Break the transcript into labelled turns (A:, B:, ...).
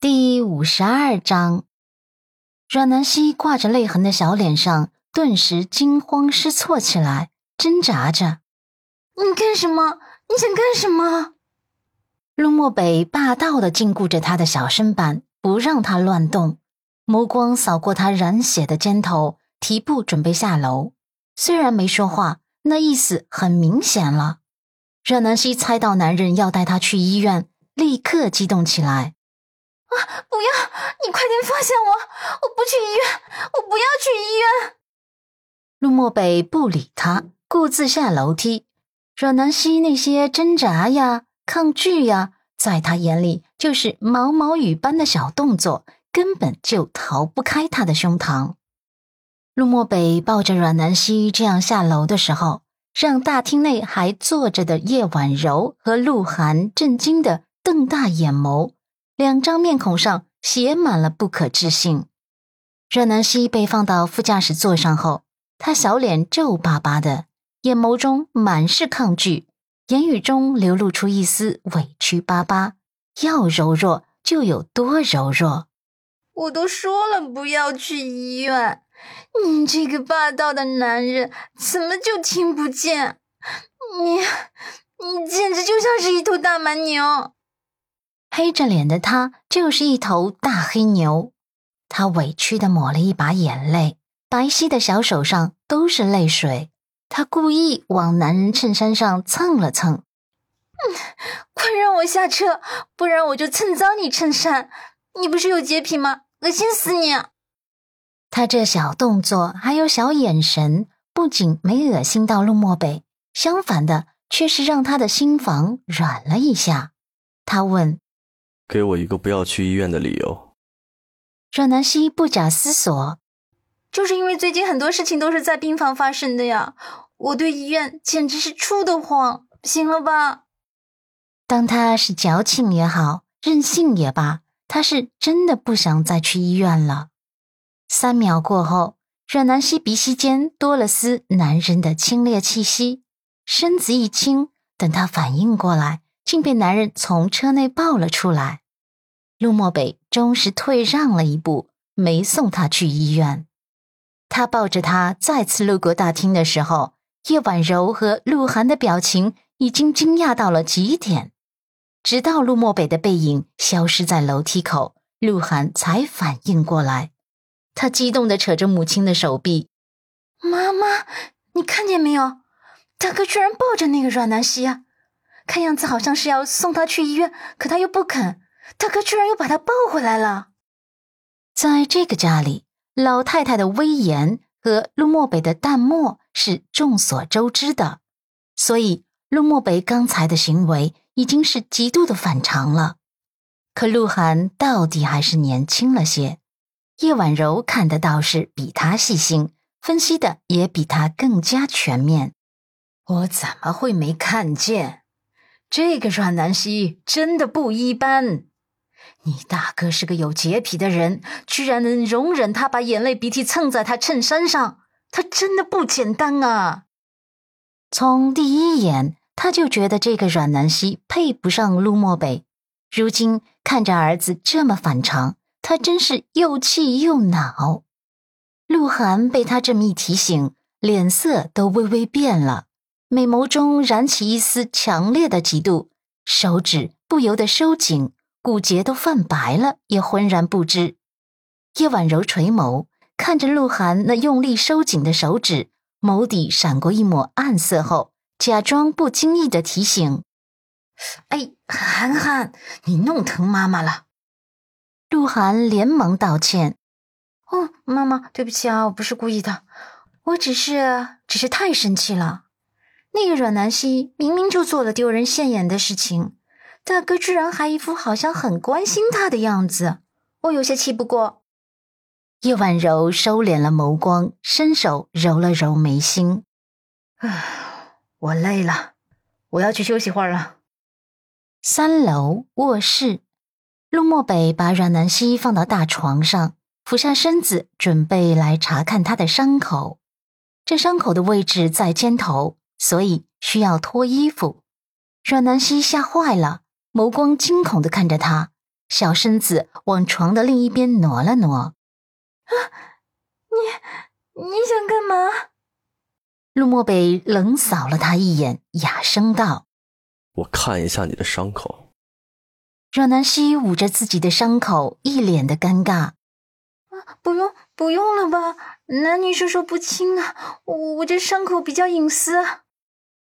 A: 第五十二章，阮南希挂着泪痕的小脸上顿时惊慌失措起来，挣扎着：“
B: 你干什么？你想干什么？”
A: 陆漠北霸道的禁锢着他的小身板，不让他乱动，眸光扫过他染血的肩头，提步准备下楼。虽然没说话，那意思很明显了。阮南希猜到男人要带她去医院，立刻激动起来。
B: 啊！不要！你快点放下我！我不去医院！我不要去医院！
A: 陆漠北不理他，顾自下楼梯。阮南希那些挣扎呀、抗拒呀，在他眼里就是毛毛雨般的小动作，根本就逃不开他的胸膛。陆漠北抱着阮南希这样下楼的时候，让大厅内还坐着的叶婉柔和鹿晗震惊的瞪大眼眸。两张面孔上写满了不可置信。阮南希被放到副驾驶座上后，她小脸皱巴巴的，眼眸中满是抗拒，言语中流露出一丝委屈巴巴。要柔弱就有多柔弱。
B: 我都说了不要去医院，你这个霸道的男人怎么就听不见？你，你简直就像是一头大蛮牛。
A: 黑着脸的他就是一头大黑牛，他委屈的抹了一把眼泪，白皙的小手上都是泪水。他故意往男人衬衫上蹭了蹭，
B: 嗯，快让我下车，不然我就蹭脏你衬衫。你不是有洁癖吗？恶心死你！
A: 他这小动作还有小眼神，不仅没恶心到陆漠北，相反的，却是让他的心房软了一下。他问。
C: 给我一个不要去医院的理由。
A: 阮南希不假思索，
B: 就是因为最近很多事情都是在病房发生的呀，我对医院简直是怵得慌，行了吧？
A: 当他是矫情也好，任性也罢，他是真的不想再去医院了。三秒过后，阮南希鼻息间多了丝男人的清冽气息，身子一轻，等他反应过来。竟被男人从车内抱了出来，陆漠北终是退让了一步，没送他去医院。他抱着他再次路过大厅的时候，叶婉柔和鹿晗的表情已经惊讶到了极点。直到陆漠北的背影消失在楼梯口，鹿晗才反应过来。他激动地扯着母亲的手臂：“
B: 妈妈，你看见没有？大哥居然抱着那个阮南希啊！”看样子好像是要送他去医院，可他又不肯。大哥居然又把他抱回来了。
A: 在这个家里，老太太的威严和陆漠北的淡漠是众所周知的，所以陆漠北刚才的行为已经是极度的反常了。可鹿晗到底还是年轻了些，叶婉柔看的倒是比他细心，分析的也比他更加全面。
D: 我怎么会没看见？这个阮南希真的不一般，你大哥是个有洁癖的人，居然能容忍他把眼泪鼻涕蹭在他衬衫上，他真的不简单啊！
A: 从第一眼他就觉得这个阮南希配不上陆漠北，如今看着儿子这么反常，他真是又气又恼。鹿晗被他这么一提醒，脸色都微微变了。美眸中燃起一丝强烈的嫉妒，手指不由得收紧，骨节都泛白了，也浑然不知。叶婉柔垂眸，看着鹿晗那用力收紧的手指，眸底闪过一抹暗色后，假装不经意的提醒：“
D: 哎，涵涵，你弄疼妈妈了。”
A: 鹿晗连忙道歉：“
B: 哦，妈妈，对不起啊，我不是故意的，我只是，只是太生气了。”那个阮南希明明就做了丢人现眼的事情，大哥居然还一副好像很关心他的样子，我有些气不过。
A: 叶婉柔收敛了眸光，伸手揉了揉眉心。
D: 唉，我累了，我要去休息会儿了。
A: 三楼卧室，陆漠北把阮南希放到大床上，俯下身子准备来查看她的伤口。这伤口的位置在肩头。所以需要脱衣服，阮南希吓坏了，眸光惊恐的看着他，小身子往床的另一边挪了挪。啊，
B: 你你想干嘛？
A: 陆漠北冷扫了他一眼，哑声道：“
C: 我看一下你的伤口。”
A: 阮南希捂着自己的伤口，一脸的尴尬。
B: 啊，不用，不用了吧？男女授受不亲啊，我我这伤口比较隐私。